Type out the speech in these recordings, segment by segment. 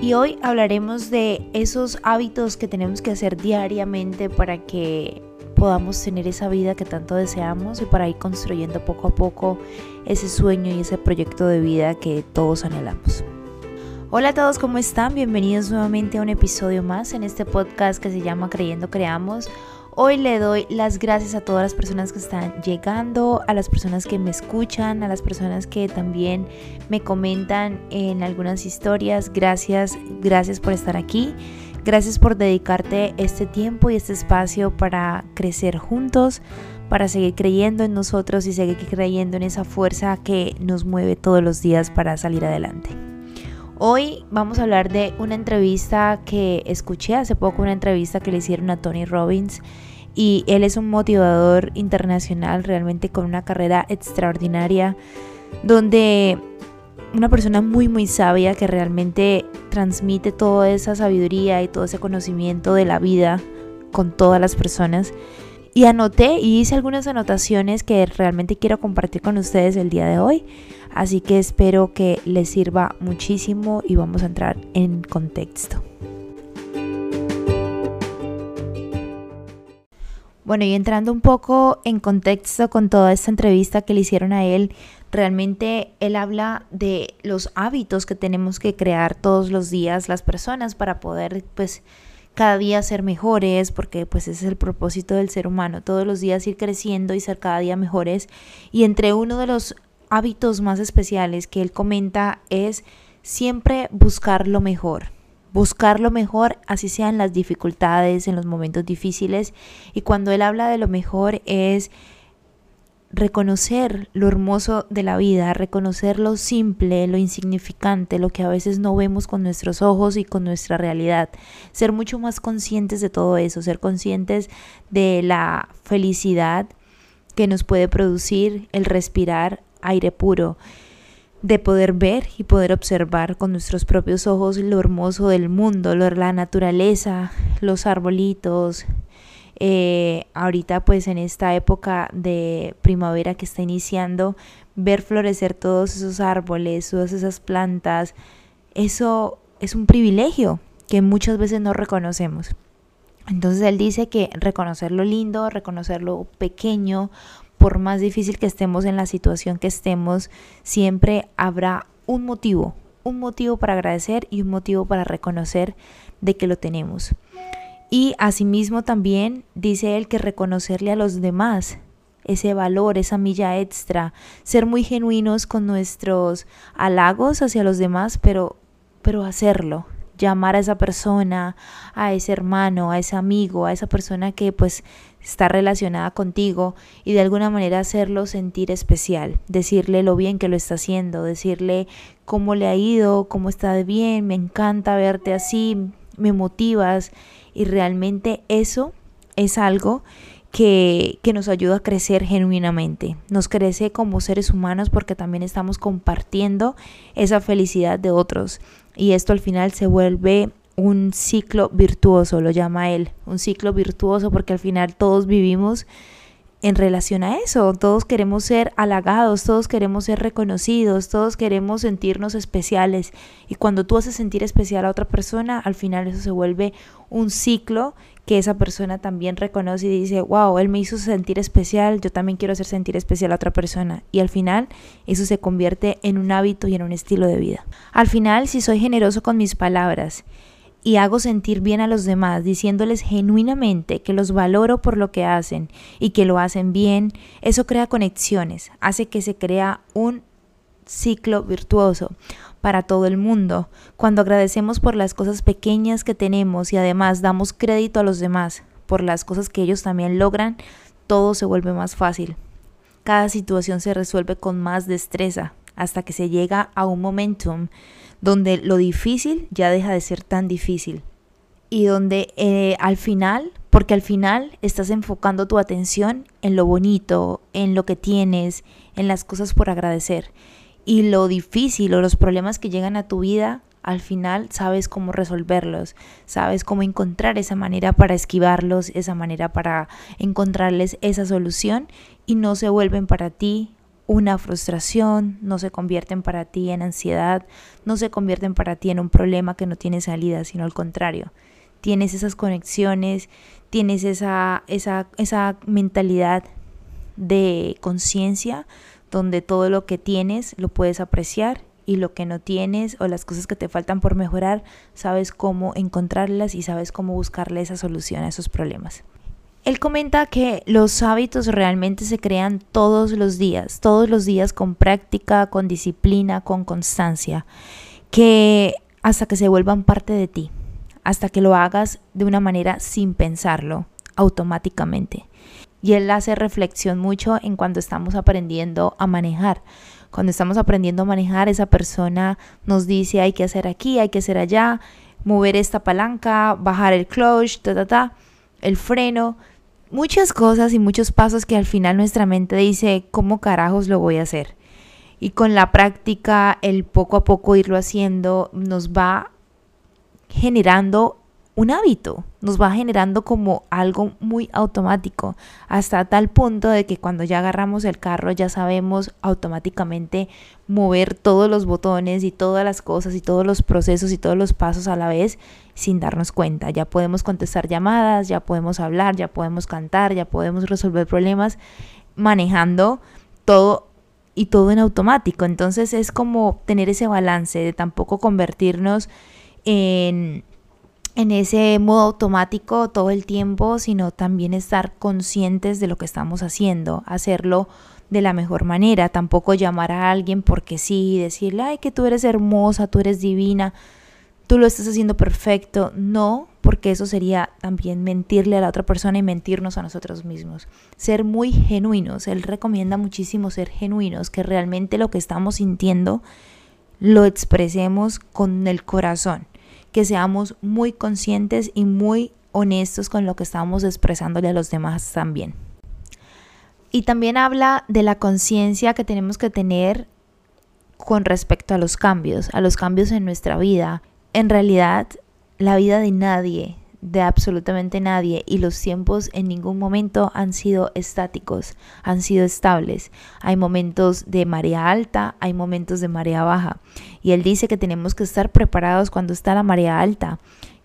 Y hoy hablaremos de esos hábitos que tenemos que hacer diariamente para que podamos tener esa vida que tanto deseamos y para ir construyendo poco a poco ese sueño y ese proyecto de vida que todos anhelamos. Hola a todos, ¿cómo están? Bienvenidos nuevamente a un episodio más en este podcast que se llama Creyendo Creamos. Hoy le doy las gracias a todas las personas que están llegando, a las personas que me escuchan, a las personas que también me comentan en algunas historias. Gracias, gracias por estar aquí. Gracias por dedicarte este tiempo y este espacio para crecer juntos, para seguir creyendo en nosotros y seguir creyendo en esa fuerza que nos mueve todos los días para salir adelante. Hoy vamos a hablar de una entrevista que escuché hace poco, una entrevista que le hicieron a Tony Robbins y él es un motivador internacional realmente con una carrera extraordinaria donde una persona muy muy sabia que realmente transmite toda esa sabiduría y todo ese conocimiento de la vida con todas las personas. Y anoté y hice algunas anotaciones que realmente quiero compartir con ustedes el día de hoy. Así que espero que les sirva muchísimo y vamos a entrar en contexto. Bueno, y entrando un poco en contexto con toda esta entrevista que le hicieron a él, realmente él habla de los hábitos que tenemos que crear todos los días las personas para poder pues cada día ser mejores, porque pues ese es el propósito del ser humano, todos los días ir creciendo y ser cada día mejores. Y entre uno de los hábitos más especiales que él comenta es siempre buscar lo mejor buscar lo mejor, así sean las dificultades, en los momentos difíciles. Y cuando él habla de lo mejor es reconocer lo hermoso de la vida, reconocer lo simple, lo insignificante, lo que a veces no vemos con nuestros ojos y con nuestra realidad. Ser mucho más conscientes de todo eso, ser conscientes de la felicidad que nos puede producir el respirar aire puro de poder ver y poder observar con nuestros propios ojos lo hermoso del mundo, la naturaleza, los arbolitos. Eh, ahorita pues en esta época de primavera que está iniciando, ver florecer todos esos árboles, todas esas plantas, eso es un privilegio que muchas veces no reconocemos. Entonces él dice que reconocer lo lindo, reconocer lo pequeño, por más difícil que estemos en la situación que estemos, siempre habrá un motivo, un motivo para agradecer y un motivo para reconocer de que lo tenemos. Y asimismo también dice él que reconocerle a los demás ese valor, esa milla extra, ser muy genuinos con nuestros halagos hacia los demás, pero, pero hacerlo, llamar a esa persona, a ese hermano, a ese amigo, a esa persona que pues está relacionada contigo y de alguna manera hacerlo sentir especial, decirle lo bien que lo está haciendo, decirle cómo le ha ido, cómo está de bien, me encanta verte así, me motivas. Y realmente eso es algo que, que, nos ayuda a crecer genuinamente. Nos crece como seres humanos porque también estamos compartiendo esa felicidad de otros. Y esto al final se vuelve un ciclo virtuoso, lo llama él, un ciclo virtuoso porque al final todos vivimos en relación a eso, todos queremos ser halagados, todos queremos ser reconocidos, todos queremos sentirnos especiales y cuando tú haces sentir especial a otra persona, al final eso se vuelve un ciclo que esa persona también reconoce y dice, wow, él me hizo sentir especial, yo también quiero hacer sentir especial a otra persona. Y al final eso se convierte en un hábito y en un estilo de vida. Al final, si soy generoso con mis palabras y hago sentir bien a los demás, diciéndoles genuinamente que los valoro por lo que hacen y que lo hacen bien, eso crea conexiones, hace que se crea un ciclo virtuoso para todo el mundo. Cuando agradecemos por las cosas pequeñas que tenemos y además damos crédito a los demás por las cosas que ellos también logran, todo se vuelve más fácil. Cada situación se resuelve con más destreza hasta que se llega a un momentum donde lo difícil ya deja de ser tan difícil y donde eh, al final, porque al final estás enfocando tu atención en lo bonito, en lo que tienes, en las cosas por agradecer y lo difícil o los problemas que llegan a tu vida, al final sabes cómo resolverlos, sabes cómo encontrar esa manera para esquivarlos, esa manera para encontrarles esa solución y no se vuelven para ti una frustración, no se convierten para ti en ansiedad, no se convierten para ti en un problema que no tiene salida, sino al contrario. Tienes esas conexiones, tienes esa, esa, esa mentalidad de conciencia donde todo lo que tienes lo puedes apreciar y lo que no tienes o las cosas que te faltan por mejorar, sabes cómo encontrarlas y sabes cómo buscarle esa solución a esos problemas. Él comenta que los hábitos realmente se crean todos los días, todos los días con práctica, con disciplina, con constancia, que hasta que se vuelvan parte de ti, hasta que lo hagas de una manera sin pensarlo, automáticamente. Y él hace reflexión mucho en cuando estamos aprendiendo a manejar. Cuando estamos aprendiendo a manejar, esa persona nos dice hay que hacer aquí, hay que hacer allá, mover esta palanca, bajar el clutch, ta, ta, ta, el freno. Muchas cosas y muchos pasos que al final nuestra mente dice, ¿cómo carajos lo voy a hacer? Y con la práctica, el poco a poco irlo haciendo, nos va generando un hábito, nos va generando como algo muy automático, hasta tal punto de que cuando ya agarramos el carro ya sabemos automáticamente mover todos los botones y todas las cosas y todos los procesos y todos los pasos a la vez sin darnos cuenta. Ya podemos contestar llamadas, ya podemos hablar, ya podemos cantar, ya podemos resolver problemas manejando todo y todo en automático. Entonces es como tener ese balance de tampoco convertirnos en en ese modo automático todo el tiempo, sino también estar conscientes de lo que estamos haciendo, hacerlo de la mejor manera, tampoco llamar a alguien porque sí, decirle, ay, que tú eres hermosa, tú eres divina, tú lo estás haciendo perfecto, no, porque eso sería también mentirle a la otra persona y mentirnos a nosotros mismos. Ser muy genuinos, él recomienda muchísimo ser genuinos, que realmente lo que estamos sintiendo lo expresemos con el corazón que seamos muy conscientes y muy honestos con lo que estamos expresándole a los demás también. Y también habla de la conciencia que tenemos que tener con respecto a los cambios, a los cambios en nuestra vida. En realidad, la vida de nadie, de absolutamente nadie y los tiempos en ningún momento han sido estáticos, han sido estables. Hay momentos de marea alta, hay momentos de marea baja. Y él dice que tenemos que estar preparados cuando está la marea alta.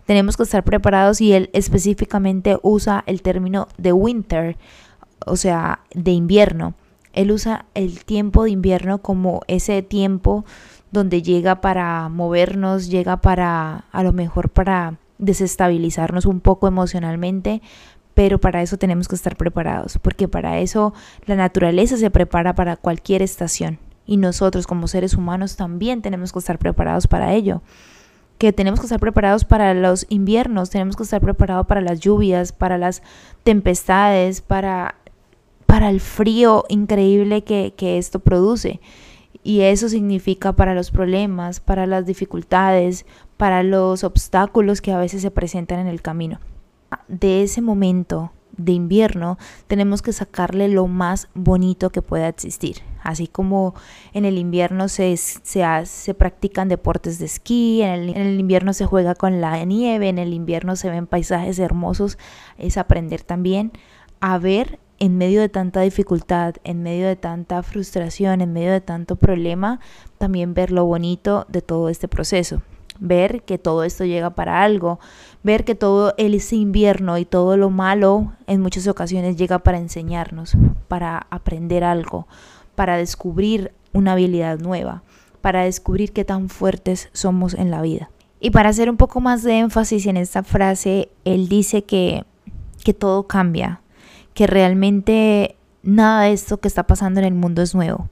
Tenemos que estar preparados y él específicamente usa el término de winter, o sea, de invierno. Él usa el tiempo de invierno como ese tiempo donde llega para movernos, llega para, a lo mejor para desestabilizarnos un poco emocionalmente, pero para eso tenemos que estar preparados, porque para eso la naturaleza se prepara para cualquier estación y nosotros como seres humanos también tenemos que estar preparados para ello. Que tenemos que estar preparados para los inviernos, tenemos que estar preparados para las lluvias, para las tempestades, para, para el frío increíble que, que esto produce. Y eso significa para los problemas, para las dificultades, para los obstáculos que a veces se presentan en el camino. De ese momento de invierno tenemos que sacarle lo más bonito que pueda existir. Así como en el invierno se, se, practican deportes de esquí, en el, en el invierno se juega con la nieve, en el invierno se ven paisajes hermosos, es aprender también a ver en medio de tanta dificultad, en medio de tanta frustración, en medio de tanto problema, también ver lo bonito de todo este proceso ver que todo esto llega para algo, ver que todo ese invierno y todo lo malo en muchas ocasiones llega para enseñarnos, para aprender algo, para descubrir una habilidad nueva, para descubrir qué tan fuertes somos en la vida. Y para hacer un poco más de énfasis en esta frase, él dice que, que todo cambia, que realmente nada de esto que está pasando en el mundo es nuevo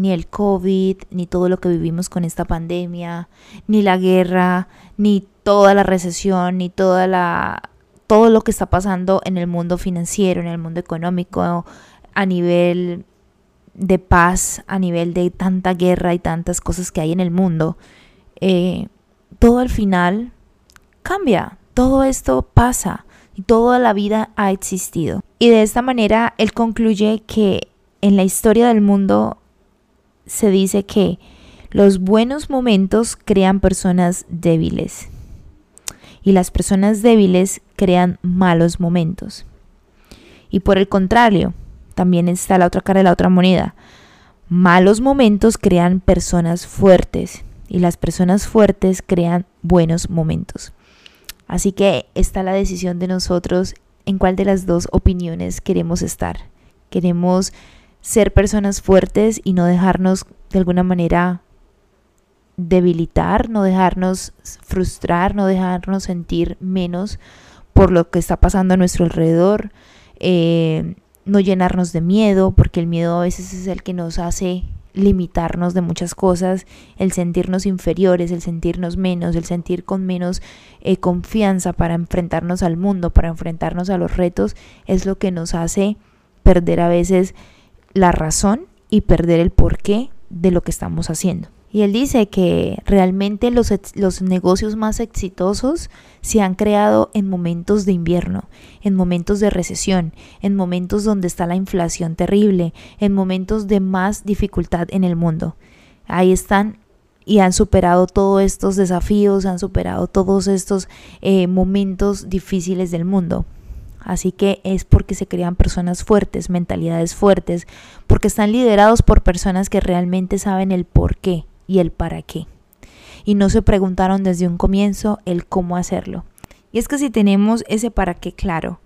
ni el COVID, ni todo lo que vivimos con esta pandemia, ni la guerra, ni toda la recesión, ni toda la todo lo que está pasando en el mundo financiero, en el mundo económico, a nivel de paz, a nivel de tanta guerra y tantas cosas que hay en el mundo, eh, todo al final cambia, todo esto pasa y toda la vida ha existido. Y de esta manera él concluye que en la historia del mundo se dice que los buenos momentos crean personas débiles y las personas débiles crean malos momentos. Y por el contrario, también está la otra cara de la otra moneda. Malos momentos crean personas fuertes y las personas fuertes crean buenos momentos. Así que está la decisión de nosotros en cuál de las dos opiniones queremos estar. Queremos ser personas fuertes y no dejarnos de alguna manera debilitar, no dejarnos frustrar, no dejarnos sentir menos por lo que está pasando a nuestro alrededor, eh, no llenarnos de miedo, porque el miedo a veces es el que nos hace limitarnos de muchas cosas, el sentirnos inferiores, el sentirnos menos, el sentir con menos eh, confianza para enfrentarnos al mundo, para enfrentarnos a los retos, es lo que nos hace perder a veces la razón y perder el porqué de lo que estamos haciendo. Y él dice que realmente los, los, negocios más exitosos se han creado en momentos de invierno, en momentos de recesión, en momentos donde está la inflación terrible, en momentos de más dificultad en el mundo. Ahí están y han superado todos estos desafíos, han superado todos estos eh, momentos difíciles del mundo. Así que es porque se crean personas fuertes, mentalidades fuertes, porque están liderados por personas que realmente saben el por qué y el para qué. Y no se preguntaron desde un comienzo el cómo hacerlo. Y es que si tenemos ese para qué claro,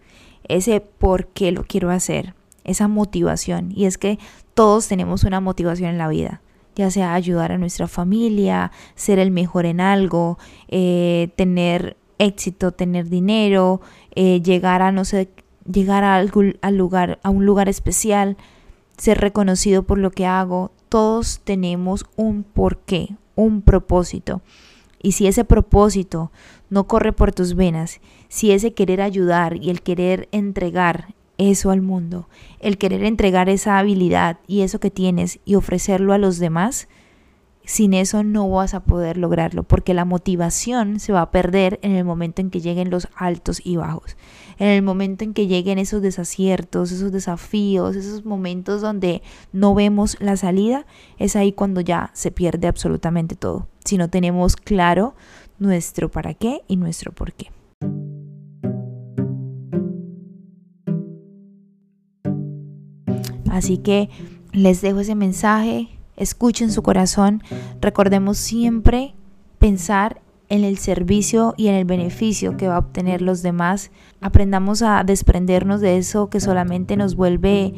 ese por qué lo quiero hacer, esa motivación, y es que todos tenemos una motivación en la vida, ya sea ayudar a nuestra familia, ser el mejor en algo, eh, tener éxito, tener dinero, eh, llegar a no sé, llegar a algún, al lugar, a un lugar especial, ser reconocido por lo que hago, todos tenemos un porqué, un propósito. Y si ese propósito no corre por tus venas, si ese querer ayudar y el querer entregar eso al mundo, el querer entregar esa habilidad y eso que tienes y ofrecerlo a los demás, sin eso no vas a poder lograrlo, porque la motivación se va a perder en el momento en que lleguen los altos y bajos en el momento en que lleguen esos desaciertos, esos desafíos, esos momentos donde no vemos la salida, es ahí cuando ya se pierde absolutamente todo. Si no tenemos claro nuestro para qué y nuestro por qué. Así que les dejo ese mensaje, escuchen su corazón, recordemos siempre pensar en el servicio y en el beneficio que va a obtener los demás. Aprendamos a desprendernos de eso que solamente nos vuelve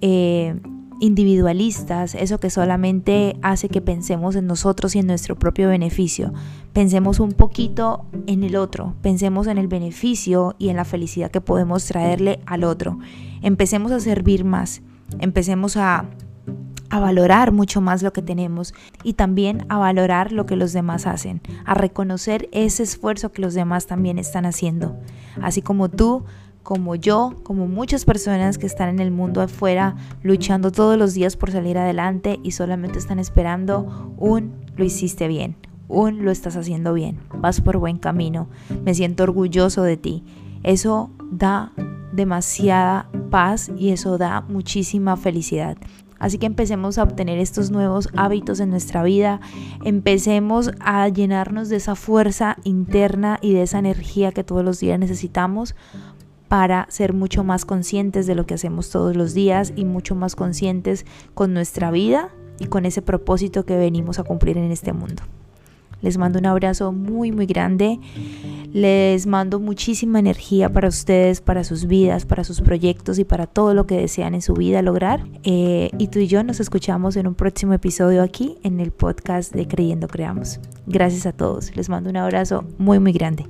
eh, individualistas, eso que solamente hace que pensemos en nosotros y en nuestro propio beneficio. Pensemos un poquito en el otro, pensemos en el beneficio y en la felicidad que podemos traerle al otro. Empecemos a servir más, empecemos a a valorar mucho más lo que tenemos y también a valorar lo que los demás hacen, a reconocer ese esfuerzo que los demás también están haciendo. Así como tú, como yo, como muchas personas que están en el mundo afuera luchando todos los días por salir adelante y solamente están esperando un lo hiciste bien, un lo estás haciendo bien, vas por buen camino, me siento orgulloso de ti. Eso da demasiada paz y eso da muchísima felicidad. Así que empecemos a obtener estos nuevos hábitos en nuestra vida, empecemos a llenarnos de esa fuerza interna y de esa energía que todos los días necesitamos para ser mucho más conscientes de lo que hacemos todos los días y mucho más conscientes con nuestra vida y con ese propósito que venimos a cumplir en este mundo. Les mando un abrazo muy, muy grande. Les mando muchísima energía para ustedes, para sus vidas, para sus proyectos y para todo lo que desean en su vida lograr. Eh, y tú y yo nos escuchamos en un próximo episodio aquí en el podcast de Creyendo Creamos. Gracias a todos. Les mando un abrazo muy, muy grande.